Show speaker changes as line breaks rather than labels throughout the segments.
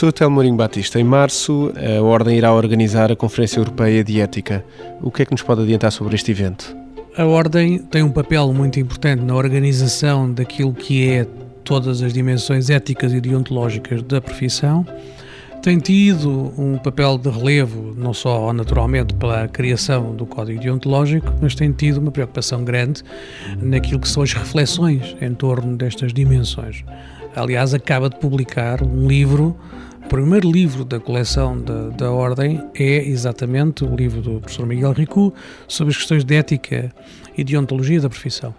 Professor Telmo Batista, em março a Ordem irá organizar a Conferência Europeia de Ética. O que é que nos pode adiantar sobre este evento?
A Ordem tem um papel muito importante na organização daquilo que é todas as dimensões éticas e deontológicas da profissão. Tem tido um papel de relevo, não só naturalmente pela criação do Código Deontológico, mas tem tido uma preocupação grande naquilo que são as reflexões em torno destas dimensões. Aliás, acaba de publicar um livro. O primeiro livro da coleção da, da Ordem é exatamente o livro do professor Miguel Ricu sobre as questões de ética e deontologia da profissão.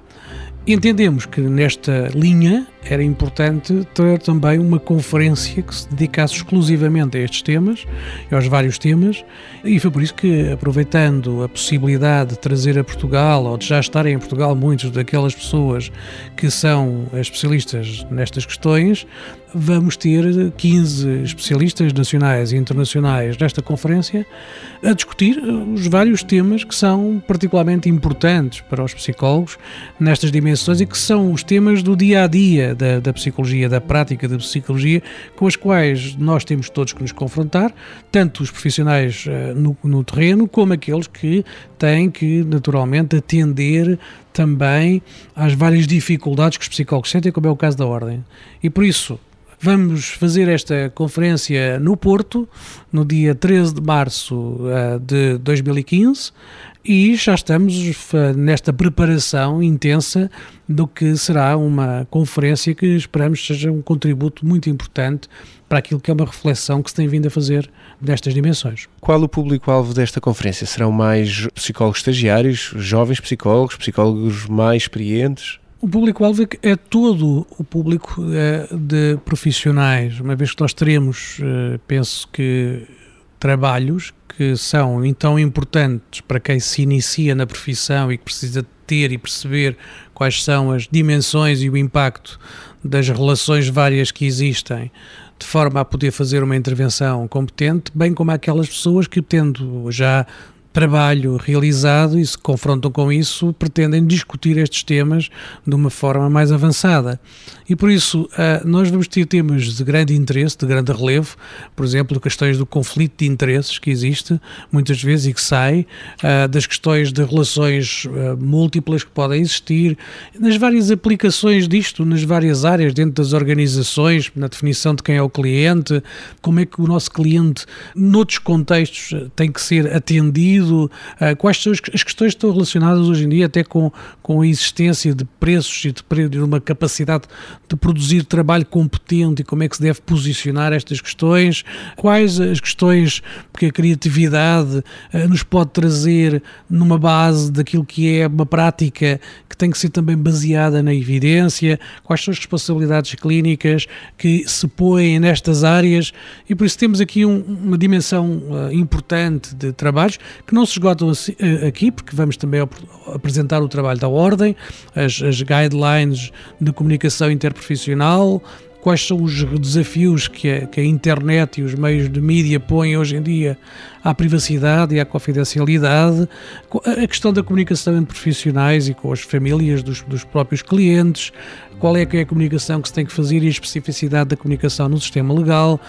Entendemos que nesta linha era importante ter também uma conferência que se dedicasse exclusivamente a estes temas, aos vários temas, e foi por isso que, aproveitando a possibilidade de trazer a Portugal, ou de já estarem em Portugal muitas daquelas pessoas que são especialistas nestas questões, vamos ter 15 especialistas nacionais e internacionais nesta conferência a discutir os vários temas que são particularmente importantes para os psicólogos nestas dimensões e que são os temas do dia a dia da, da psicologia, da prática da psicologia, com as quais nós temos todos que nos confrontar, tanto os profissionais uh, no, no terreno como aqueles que têm que, naturalmente, atender também às várias dificuldades que os psicólogos sentem, como é o caso da ordem. E por isso, Vamos fazer esta conferência no Porto, no dia 13 de março uh, de 2015, e já estamos uh, nesta preparação intensa do que será uma conferência que esperamos seja um contributo muito importante para aquilo que é uma reflexão que se tem vindo a fazer nestas dimensões.
Qual o público-alvo desta conferência? Serão mais psicólogos estagiários, jovens psicólogos, psicólogos mais experientes?
O público-alvo é todo o público é, de profissionais, uma vez que nós teremos, eh, penso que, trabalhos que são então importantes para quem se inicia na profissão e que precisa ter e perceber quais são as dimensões e o impacto das relações várias que existem, de forma a poder fazer uma intervenção competente, bem como aquelas pessoas que, tendo já trabalho realizado e se confrontam com isso, pretendem discutir estes temas de uma forma mais avançada. E por isso, uh, nós vamos ter temas de grande interesse, de grande relevo, por exemplo, questões do conflito de interesses que existe muitas vezes e que sai, uh, das questões de relações uh, múltiplas que podem existir, nas várias aplicações disto, nas várias áreas, dentro das organizações, na definição de quem é o cliente, como é que o nosso cliente, noutros contextos, tem que ser atendido, quais são as questões que estão relacionadas hoje em dia até com, com a existência de preços e de, de uma capacidade de produzir trabalho competente e como é que se deve posicionar estas questões, quais as questões que a criatividade uh, nos pode trazer numa base daquilo que é uma prática que tem que ser também baseada na evidência, quais são as responsabilidades clínicas que se põem nestas áreas? E por isso temos aqui um, uma dimensão uh, importante de trabalhos que não se esgotam uh, aqui, porque vamos também apresentar o trabalho da Ordem, as, as guidelines de comunicação interpretativa profissional, quais são os desafios que a, que a, internet e os meios de mídia põem hoje em dia à privacidade e à confidencialidade, a questão da comunicação entre profissionais e com as famílias dos, dos próprios clientes, qual é, que é a comunicação que se tem que fazer e a especificidade da comunicação no sistema legal,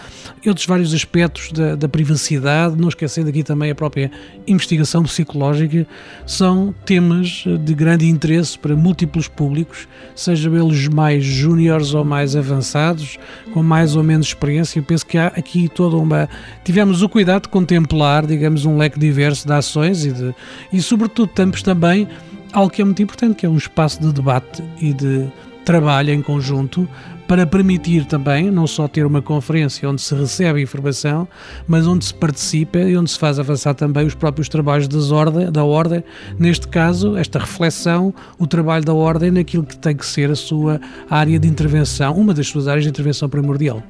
outros vários aspectos da, da privacidade, não esquecendo aqui também a própria investigação psicológica, são temas de grande interesse para múltiplos públicos, sejam eles mais júniores ou mais avançados, com mais ou menos experiência. Eu penso que há aqui toda uma. Tivemos o cuidado de contemplar, digamos, um leque diverso de ações e, de, e sobretudo, temos também algo que é muito importante, que é um espaço de debate e de trabalha em conjunto para permitir também não só ter uma conferência onde se recebe informação, mas onde se participa e onde se faz avançar também os próprios trabalhos das ordem, da ordem, neste caso, esta reflexão, o trabalho da ordem naquilo que tem que ser a sua área de intervenção, uma das suas áreas de intervenção primordial.